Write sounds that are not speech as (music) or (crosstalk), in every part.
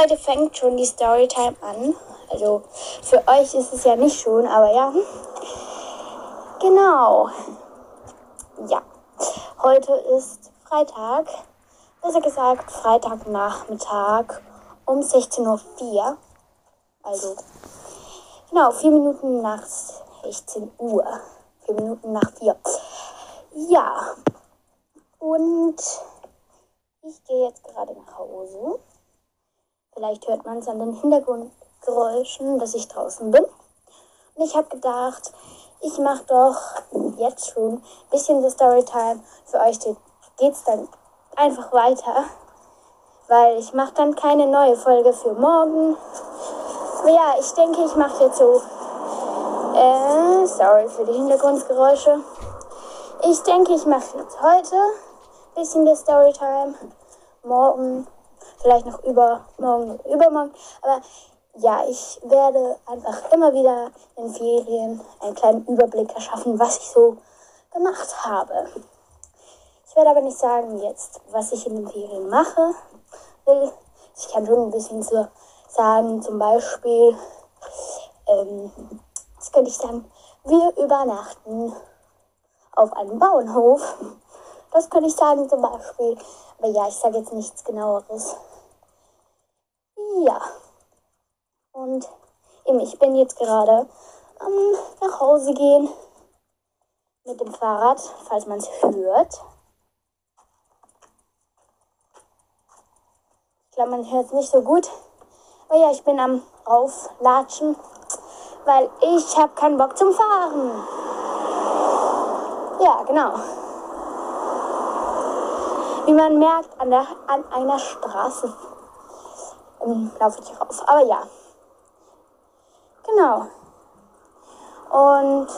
Heute fängt schon die Storytime an. Also für euch ist es ja nicht schon, aber ja. Genau. Ja. Heute ist Freitag. Besser gesagt Freitagnachmittag um 16.04 Uhr. Also genau, vier Minuten nach 16 Uhr. Vier Minuten nach vier. Ja. Und ich gehe jetzt gerade nach Hause. Vielleicht hört man es an den Hintergrundgeräuschen, dass ich draußen bin. Und ich habe gedacht, ich mache doch jetzt schon ein bisschen the Storytime. Für euch geht es dann einfach weiter, weil ich mache dann keine neue Folge für morgen. Aber ja, ich denke, ich mache jetzt so. Äh, sorry für die Hintergrundgeräusche. Ich denke, ich mache jetzt heute ein bisschen the Storytime. Morgen vielleicht noch übermorgen, übermorgen. Aber ja, ich werde einfach immer wieder in Ferien einen kleinen Überblick erschaffen, was ich so gemacht habe. Ich werde aber nicht sagen jetzt, was ich in den Ferien mache. Ich kann schon ein bisschen so sagen, zum Beispiel, ähm, was könnte ich sagen, wir übernachten auf einem Bauernhof. Das könnte ich sagen zum Beispiel. Aber ja, ich sage jetzt nichts genaueres. Ja. Und eben, ich bin jetzt gerade am ähm, nach Hause gehen mit dem Fahrrad, falls man es hört. Ich glaube, man hört es nicht so gut. Aber ja, ich bin am Auflatschen, weil ich habe keinen Bock zum Fahren. Ja, genau. Wie man merkt, an, der, an einer Straße ähm, laufe ich rauf. Aber ja. Genau. Und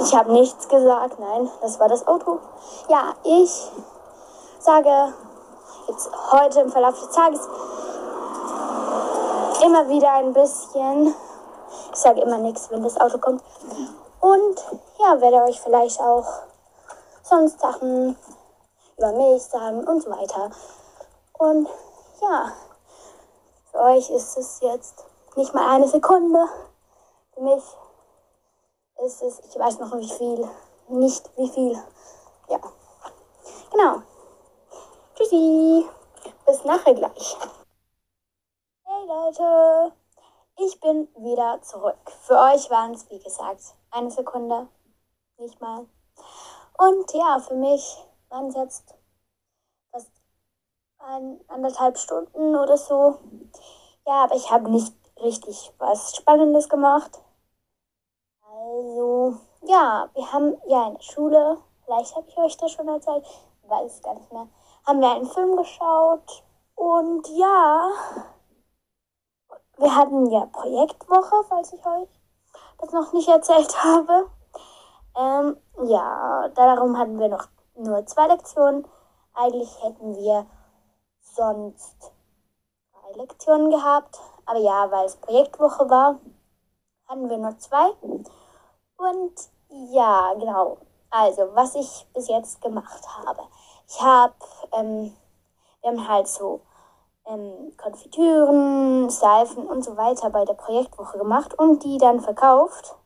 ich habe nichts gesagt. Nein, das war das Auto. Ja, ich sage jetzt heute im Verlauf des Tages immer wieder ein bisschen. Ich sage immer nichts, wenn das Auto kommt. Und ja, werde euch vielleicht auch sonst Sachen über mich sagen und so weiter. Und ja, für euch ist es jetzt nicht mal eine Sekunde. Für mich ist es, ich weiß noch wie viel, nicht wie viel. Ja, genau. Tschüssi, bis nachher gleich. Hey Leute, ich bin wieder zurück. Für euch waren es, wie gesagt, eine Sekunde, nicht mal. Und ja, für mich waren es jetzt ein, anderthalb Stunden oder so. Ja, aber ich habe nicht richtig was Spannendes gemacht. Also, ja, wir haben ja in der Schule, vielleicht habe ich euch das schon erzählt, weiß es gar nicht mehr, haben wir einen Film geschaut und ja, wir hatten ja Projektwoche, falls ich euch das noch nicht erzählt habe. Ähm, ja, darum hatten wir noch nur zwei Lektionen. Eigentlich hätten wir sonst drei Lektionen gehabt. Aber ja, weil es Projektwoche war, hatten wir nur zwei. Und ja, genau. Also, was ich bis jetzt gemacht habe. Ich habe, ähm, wir haben halt so ähm, Konfitüren, Seifen und so weiter bei der Projektwoche gemacht und die dann verkauft.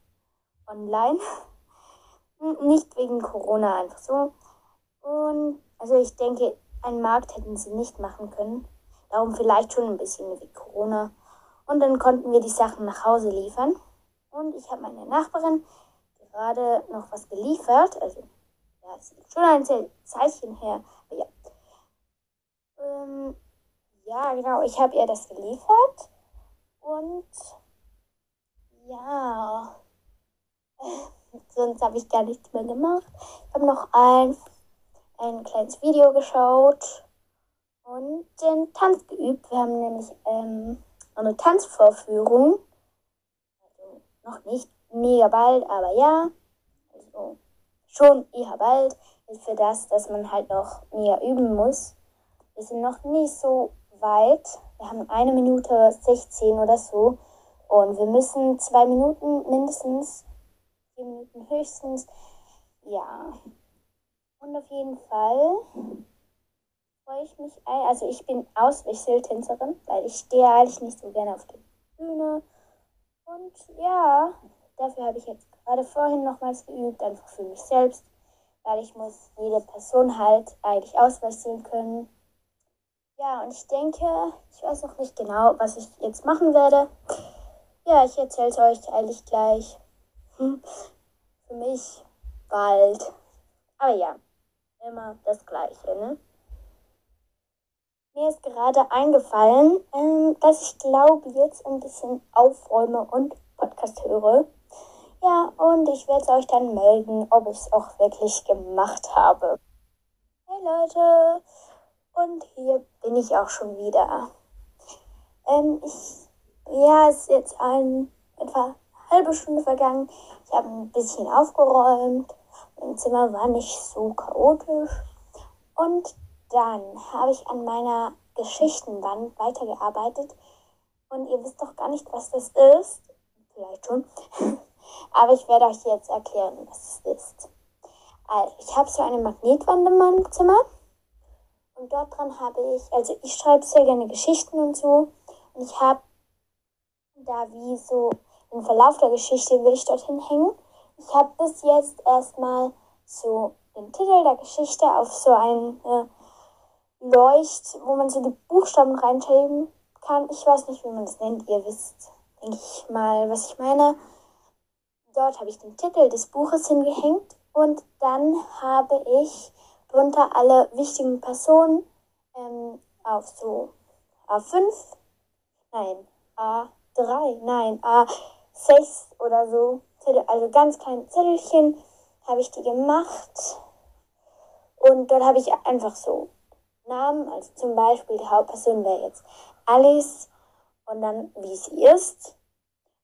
Online. (laughs) Nicht wegen Corona, einfach so. Und also ich denke, einen Markt hätten sie nicht machen können. Darum vielleicht schon ein bisschen wie Corona. Und dann konnten wir die Sachen nach Hause liefern. Und ich habe meiner Nachbarin gerade noch was geliefert. Also, ja, es ist schon ein Zeichen her. Aber ja. Ähm, ja, genau, ich habe ihr das geliefert. Und ja, (laughs) sonst habe ich gar nichts mehr gemacht. Ich habe noch ein ein kleines Video geschaut und den Tanz geübt. Wir haben nämlich ähm, eine Tanzvorführung. Also noch nicht mega bald, aber ja. Also schon eher bald. Ist für das, dass man halt noch mehr üben muss. Wir sind noch nicht so weit. Wir haben eine Minute 16 oder so. Und wir müssen zwei Minuten mindestens, vier Minuten höchstens. Ja, und auf jeden Fall freue ich mich. Also ich bin Auswechseltänzerin, weil ich stehe eigentlich nicht so gerne auf der Bühne. Und ja, dafür habe ich jetzt gerade vorhin nochmals geübt, einfach für mich selbst, weil ich muss jede Person halt eigentlich auswechseln können. Ja, und ich denke, ich weiß noch nicht genau, was ich jetzt machen werde. Ja, ich erzähle es euch eigentlich gleich. Hm, (laughs) für mich bald. Aber ja, immer das Gleiche, ne? Mir ist gerade eingefallen, ähm, dass ich glaube, jetzt ein bisschen aufräume und Podcast höre. Ja, und ich werde euch dann melden, ob ich es auch wirklich gemacht habe. Hey Leute, und hier bin ich auch schon wieder. Ähm, ich, ja, es ist jetzt ein, etwa eine halbe Stunde vergangen. Ich habe ein bisschen aufgeräumt. Mein Zimmer war nicht so chaotisch. Und dann habe ich an meiner Geschichtenwand weitergearbeitet und ihr wisst doch gar nicht, was das ist. Vielleicht schon. (laughs) Aber ich werde euch jetzt erklären, was es ist. Also, ich habe so eine Magnetwand in meinem Zimmer und dort dran habe ich, also ich schreibe sehr gerne Geschichten und so und ich habe da wie so im Verlauf der Geschichte will ich dorthin hängen. Ich habe bis jetzt erstmal so den Titel der Geschichte auf so ein äh, Leucht, wo man so die Buchstaben reinschreiben kann. Ich weiß nicht, wie man das nennt. Ihr wisst, denke ich mal, was ich meine. Dort habe ich den Titel des Buches hingehängt und dann habe ich drunter alle wichtigen Personen ähm, auf so A5, nein, A3, nein, A6 oder so. Also ganz kleine Zettelchen habe ich die gemacht. Und dort habe ich einfach so Namen, also zum Beispiel die Hauptperson wäre jetzt Alice und dann wie sie ist.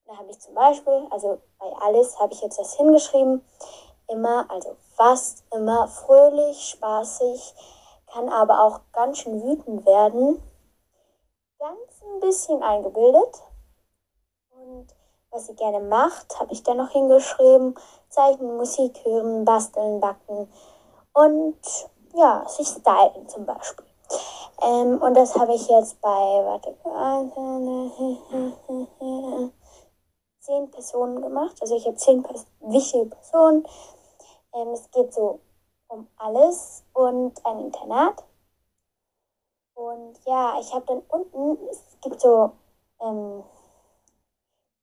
Da habe ich zum Beispiel, also bei Alice habe ich jetzt das hingeschrieben, immer, also fast immer fröhlich, spaßig, kann aber auch ganz schön wütend werden. Ganz ein bisschen eingebildet. Und was sie gerne macht, habe ich dann noch hingeschrieben. Zeichnen, Musik hören, basteln, backen und ja, sich stylen zum Beispiel. Ähm, und das habe ich jetzt bei, warte, (laughs) zehn Personen gemacht. Also ich habe zehn wichtige Personen. Ähm, es geht so um alles und ein Internat. Und ja, ich habe dann unten, es gibt so ähm,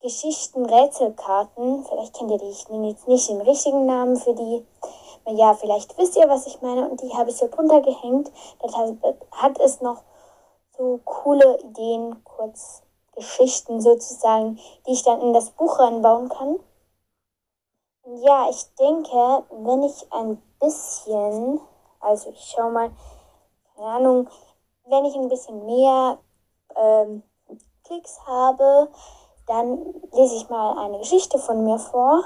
Geschichten, Rätselkarten. Vielleicht kennt ihr die. Ich nehme jetzt nicht den richtigen Namen für die ja, vielleicht wisst ihr, was ich meine. Und die habe ich so drunter gehängt. Das hat es noch so coole Ideen, kurz Geschichten sozusagen, die ich dann in das Buch reinbauen kann. Und ja, ich denke, wenn ich ein bisschen, also ich schau mal, keine Ahnung, wenn ich ein bisschen mehr ähm, Klicks habe, dann lese ich mal eine Geschichte von mir vor.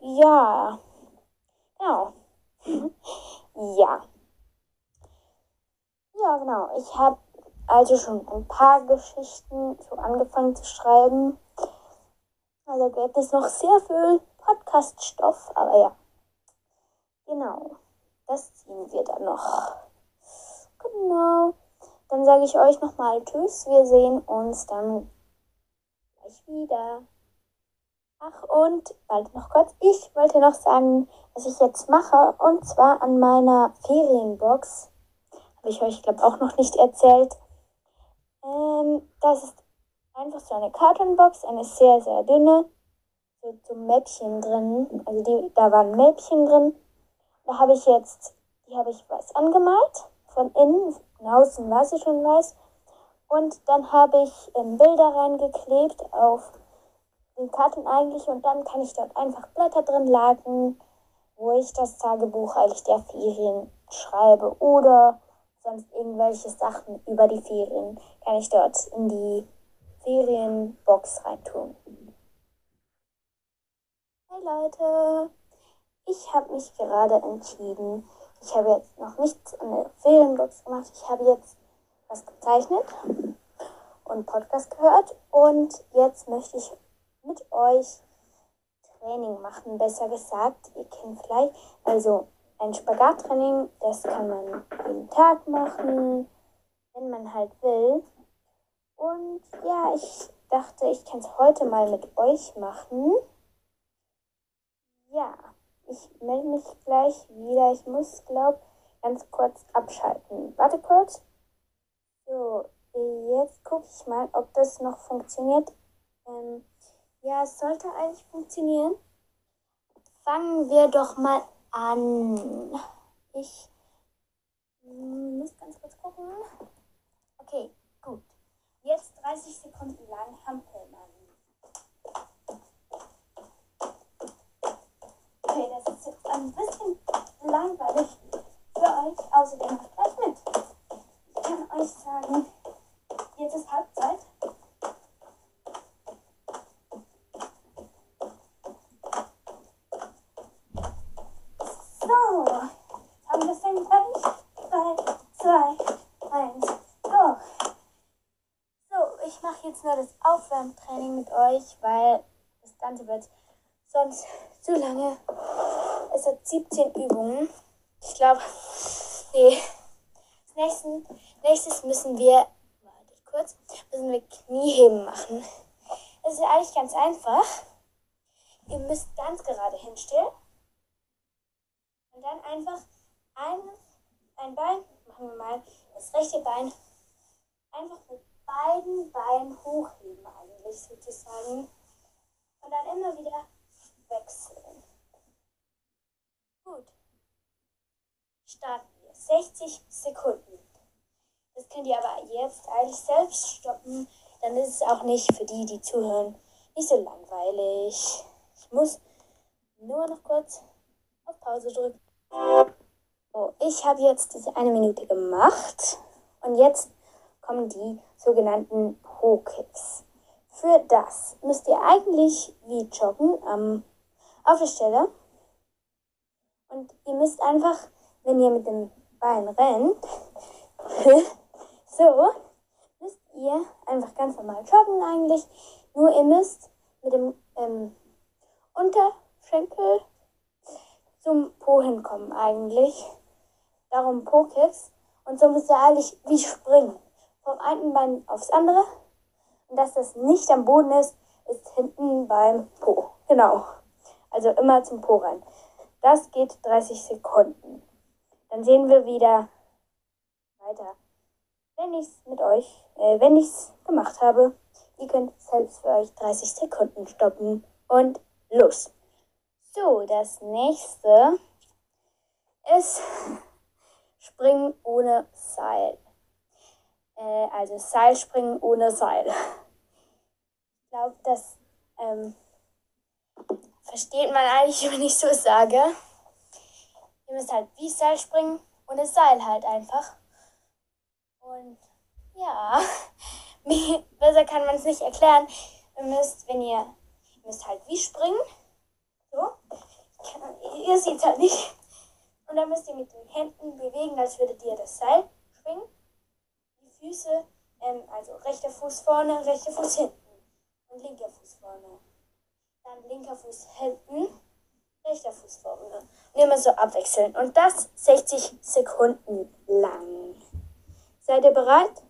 Ja, Genau. (laughs) ja. Ja, genau. Ich habe also schon ein paar Geschichten so angefangen zu schreiben. Also gibt es noch sehr viel Podcast-Stoff, aber ja. Genau. Das ziehen wir dann noch. Genau. Dann sage ich euch nochmal Tschüss. Wir sehen uns dann gleich wieder. Ach, und warte noch kurz. Ich wollte noch sagen, was ich jetzt mache. Und zwar an meiner Ferienbox. Habe ich euch, glaube auch noch nicht erzählt. Ähm, das ist einfach so eine Kartonbox, eine sehr, sehr dünne. So, so Mäppchen drin. Also die, da waren Mäppchen drin. Da habe ich jetzt, die habe ich weiß angemalt. Von innen, von außen war sie schon weiß. Und dann habe ich ähm, Bilder reingeklebt auf den Karten eigentlich und dann kann ich dort einfach Blätter drin lagen, wo ich das Tagebuch eigentlich der Ferien schreibe oder sonst irgendwelche Sachen über die Ferien kann ich dort in die Ferienbox reintun. Hey Leute, ich habe mich gerade entschieden. Ich habe jetzt noch nichts in der Ferienbox gemacht. Ich habe jetzt was gezeichnet und Podcast gehört und jetzt möchte ich mit euch Training machen, besser gesagt. Ihr kennt vielleicht, also ein Spagattraining, das kann man jeden Tag machen, wenn man halt will. Und ja, ich dachte, ich kann es heute mal mit euch machen. Ja, ich melde mich gleich wieder. Ich muss, glaube ganz kurz abschalten. Warte kurz. So, jetzt gucke ich mal, ob das noch funktioniert. Ähm, ja, es sollte eigentlich funktionieren. Fangen wir doch mal an. Ich muss ganz kurz gucken. Okay, gut. Jetzt 30 Sekunden lang Hampelmann. Okay, das ist jetzt ein bisschen langweilig für euch. Außerdem gleich mit. Ich kann euch sagen, jetzt ist Halbzeit. jetzt nur das Aufwärmtraining mit euch, weil das Ganze wird sonst (laughs) zu lange. Es hat 17 Übungen. Ich glaube, nee. Als nächsten, nächstes müssen wir, warte kurz, müssen wir Knieheben machen. Das ist eigentlich ganz einfach. Ihr müsst ganz gerade hinstellen. Und dann einfach ein, ein Bein, machen wir mal das rechte Bein, einfach mit beiden Beinen hochheben eigentlich sozusagen. Und dann immer wieder wechseln. Gut. Starten wir. 60 Sekunden. Das könnt ihr aber jetzt eigentlich selbst stoppen. Dann ist es auch nicht für die, die zuhören, nicht so langweilig. Ich muss nur noch kurz auf Pause drücken. So, ich habe jetzt diese eine Minute gemacht. Und jetzt kommen die sogenannten Pro-Kicks. Für das müsst ihr eigentlich wie joggen ähm, auf der Stelle. Und ihr müsst einfach, wenn ihr mit dem Bein rennt, (laughs) so, müsst ihr einfach ganz normal joggen eigentlich. Nur ihr müsst mit dem ähm, Unterschenkel zum Po hinkommen eigentlich. Darum Po-Kicks. Und so müsst ihr eigentlich wie springen vom einen Bein aufs andere. Und dass das nicht am Boden ist, ist hinten beim Po. Genau. Also immer zum Po rein. Das geht 30 Sekunden. Dann sehen wir wieder weiter. Wenn ich es mit euch, äh, wenn ich es gemacht habe, ihr könnt selbst für euch 30 Sekunden stoppen und los. So, das nächste ist Springen ohne Seil. Äh, also Seilspringen ohne Seil. Ich glaube, das ähm, versteht man eigentlich, (laughs) wenn ich so sage. Ihr müsst halt wie Seil springen und das Seil halt einfach. Und ja, (laughs) besser kann man es nicht erklären. Ihr müsst, wenn ihr, ihr müsst halt wie springen. So. Ihr seht es halt nicht. Und dann müsst ihr mit den Händen bewegen, als würdet ihr das Seil springen. Füße, ähm, also rechter Fuß vorne, rechter Fuß hinten und linker Fuß vorne. Dann linker Fuß hinten, rechter Fuß vorne. Und immer so abwechseln. Und das 60 Sekunden lang. Seid ihr bereit?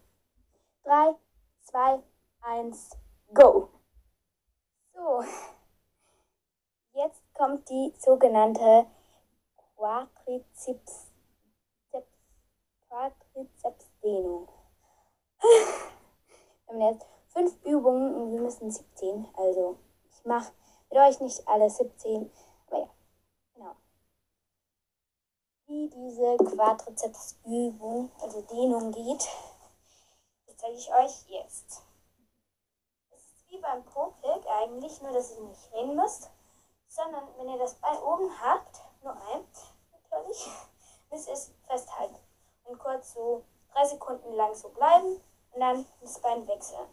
3, 2, 1, go! So, jetzt kommt die sogenannte Quadrizeps, Quadrizepsdehnung. Wir haben jetzt fünf Übungen und wir müssen 17. Also, ich mache mit euch nicht alle 17, aber ja, genau. Wie diese Quadrizepsübung, also Dehnung geht, das zeige ich euch jetzt. Es ist wie beim Pro-Click eigentlich, nur dass ihr nicht reden müsst, sondern wenn ihr das Bein oben habt, nur ein, natürlich, (laughs) müsst ihr es festhalten und kurz so drei Sekunden lang so bleiben und dann das Bein wechseln.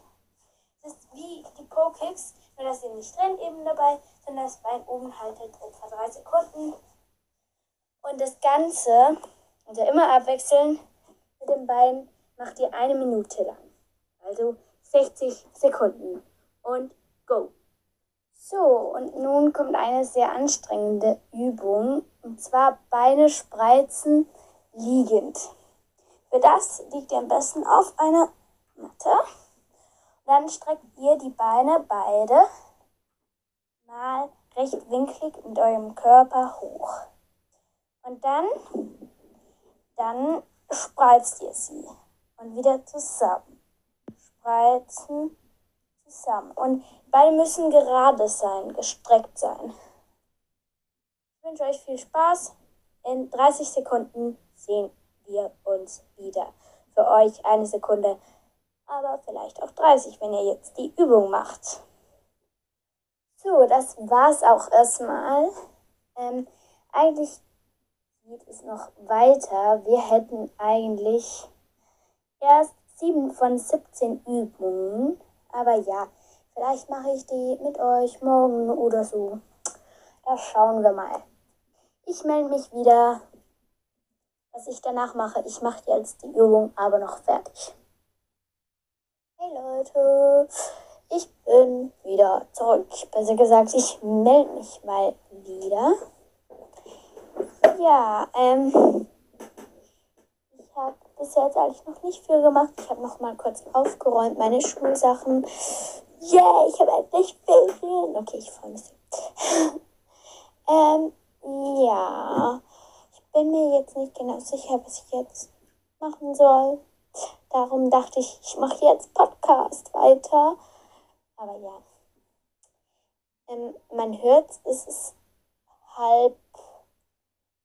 Es ist wie die Po-Kicks, nur dass ihr nicht rennt eben dabei, sondern das Bein oben haltet etwa drei Sekunden. Und das Ganze, also immer abwechseln mit dem Bein, macht ihr eine Minute lang. Also 60 Sekunden. Und go! So, und nun kommt eine sehr anstrengende Übung. Und zwar Beine spreizen liegend. Für das liegt ihr am besten auf einer. Dann streckt ihr die Beine beide mal rechtwinklig mit eurem Körper hoch. Und dann, dann spreizt ihr sie und wieder zusammen. Spreizen, zusammen. Und beide müssen gerade sein, gestreckt sein. Ich wünsche euch viel Spaß. In 30 Sekunden sehen wir uns wieder. Für euch eine Sekunde, aber vielleicht auch 30, wenn ihr jetzt die Übung macht. So, das war's auch erstmal. Ähm, eigentlich geht es noch weiter. Wir hätten eigentlich erst 7 von 17 Übungen. Aber ja, vielleicht mache ich die mit euch morgen oder so. Das schauen wir mal. Ich melde mich wieder. Was ich danach mache, ich mache jetzt die Übung aber noch fertig. Hey Leute, ich bin wieder zurück. Besser gesagt, ich melde mich mal wieder. Ja, ähm, ich habe bis jetzt eigentlich noch nicht viel gemacht. Ich habe noch mal kurz aufgeräumt, meine Schulsachen. Yeah, ich habe endlich Ferien. Okay, ich freue mich. (laughs) ähm, ja, ich bin mir jetzt nicht genau sicher, was ich jetzt machen soll. Darum dachte ich, ich mache jetzt Podcast weiter. Aber ja. Ähm, man hört, es ist halb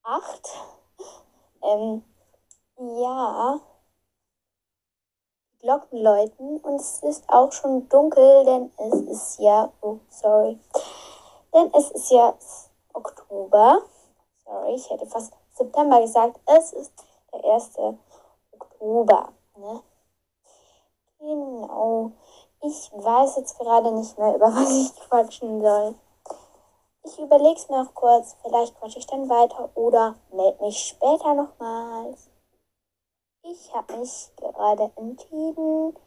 acht. Ähm, ja. Glocken läuten und es ist auch schon dunkel, denn es ist ja, oh, sorry, denn es ist ja Oktober. Sorry, ich hätte fast September gesagt. Es ist der 1. Oktober. Ne? Genau. Ich weiß jetzt gerade nicht mehr, (laughs) über was ich quatschen soll. Ich überlege es mir noch kurz. Vielleicht quatsche ich dann weiter oder melde mich später nochmals. Ich habe mich gerade entschieden,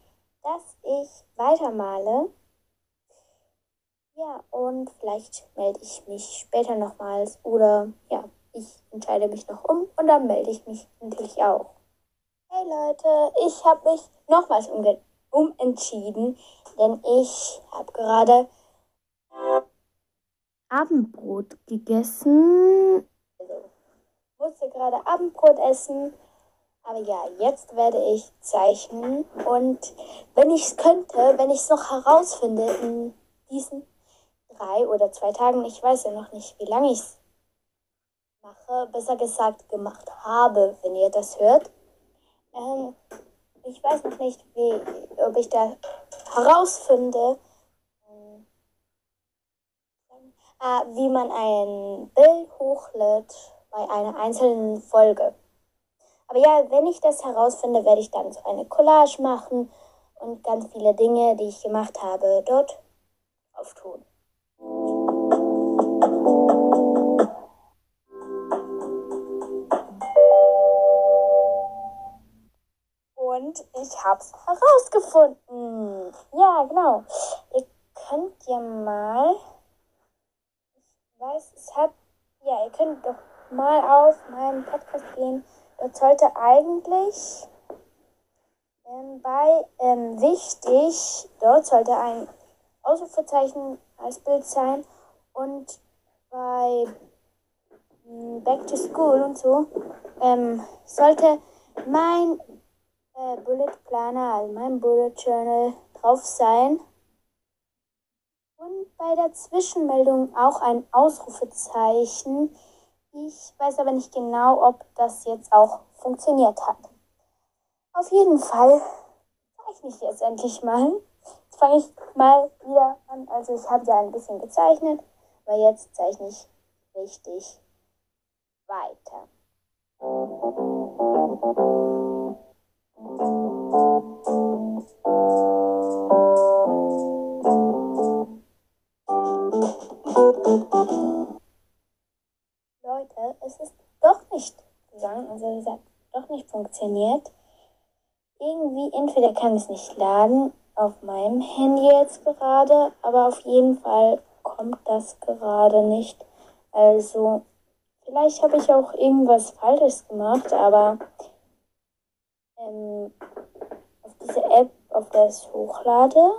dass ich weitermale. Ja, und vielleicht melde ich mich später nochmals oder ja, ich entscheide mich noch um und dann melde ich mich natürlich auch. Hey Leute, ich habe mich nochmals umentschieden, denn ich habe gerade Abendbrot gegessen. Also, musste gerade Abendbrot essen. Aber ja, jetzt werde ich zeichnen. Und wenn ich es könnte, wenn ich es noch herausfinde in diesen drei oder zwei Tagen, ich weiß ja noch nicht, wie lange ich es mache, besser gesagt gemacht habe, wenn ihr das hört. Ähm, ich weiß noch nicht, wie, ob ich da herausfinde, äh, wie man ein Bild hochlädt bei einer einzelnen Folge. Aber ja, wenn ich das herausfinde, werde ich dann so eine Collage machen und ganz viele Dinge, die ich gemacht habe, dort auftun. Und ich habe es herausgefunden. Ja, genau. Ihr könnt ja mal Ich weiß, es hat, ja, ihr könnt doch mal auf meinen Podcast gehen Dort sollte eigentlich ähm, bei ähm, wichtig, dort sollte ein Ausrufezeichen als Bild sein und bei ähm, Back to School und so ähm, sollte mein äh, Bullet Planner, also mein Bullet Journal drauf sein. Und bei der Zwischenmeldung auch ein Ausrufezeichen. Ich weiß aber nicht genau, ob das jetzt auch funktioniert hat. Auf jeden Fall zeichne ich jetzt endlich mal. Jetzt fange ich mal wieder an. Also ich habe ja ein bisschen gezeichnet, aber jetzt zeichne ich richtig weiter. Es ist doch nicht gegangen, also es hat doch nicht funktioniert. Irgendwie, entweder kann es nicht laden auf meinem Handy jetzt gerade, aber auf jeden Fall kommt das gerade nicht. Also vielleicht habe ich auch irgendwas Falsches gemacht, aber ähm, auf diese App, auf der ich hochlade,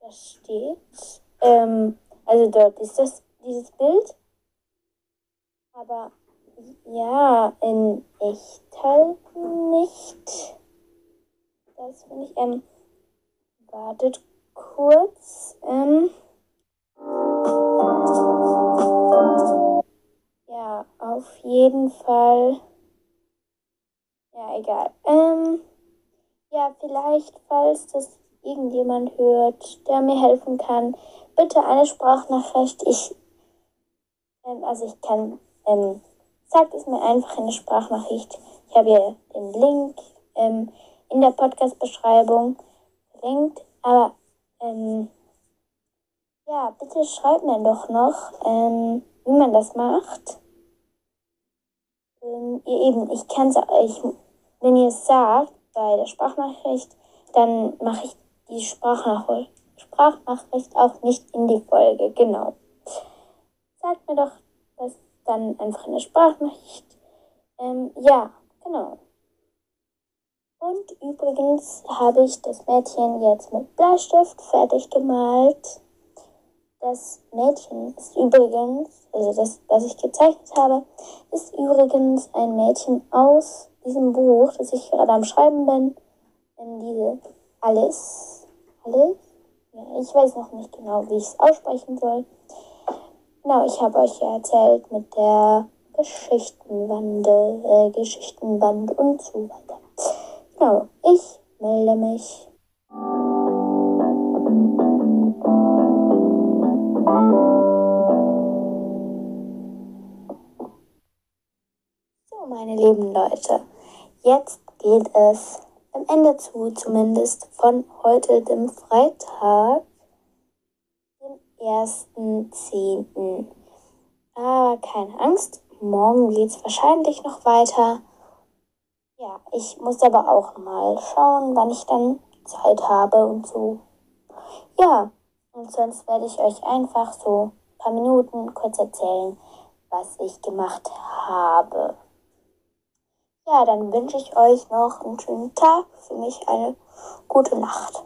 da steht, ähm, also dort ist das dieses Bild, aber ja, in echt halt nicht. Das finde ich, ähm, wartet kurz, ähm, ja, auf jeden Fall. Ja, egal. Ähm, ja, vielleicht, falls das irgendjemand hört, der mir helfen kann, bitte eine Sprachnachricht. Ich, ähm, also ich kann, ähm, sagt es mir einfach in der Sprachnachricht. Ich habe hier den Link ähm, in der Podcast-Beschreibung verlinkt, aber ähm, ja, bitte schreibt mir doch noch, ähm, wie man das macht. Ähm, ihr eben, ich kann es euch, wenn ihr es sagt bei der Sprachnachricht, dann mache ich die Sprachnachricht, Sprachnachricht auch nicht in die Folge, genau. Sagt mir doch dann einfach in der Sprachnachricht. Ähm, ja, genau. Und übrigens habe ich das Mädchen jetzt mit Bleistift fertig gemalt. Das Mädchen ist übrigens, also das, was ich gezeichnet habe, ist übrigens ein Mädchen aus diesem Buch, das ich gerade am Schreiben bin. In diese Alice. Alice? Ja, ich weiß noch nicht genau, wie ich es aussprechen soll. Genau, ich habe euch ja erzählt mit der Geschichtenbande, äh, Geschichtenband und so weiter. Genau, ich melde mich. So, meine lieben Leute, jetzt geht es am Ende zu, zumindest von heute, dem Freitag, 1.10. Aber keine Angst, morgen geht es wahrscheinlich noch weiter. Ja, ich muss aber auch mal schauen, wann ich dann Zeit habe und so. Ja, und sonst werde ich euch einfach so ein paar Minuten kurz erzählen, was ich gemacht habe. Ja, dann wünsche ich euch noch einen schönen Tag, für mich eine gute Nacht.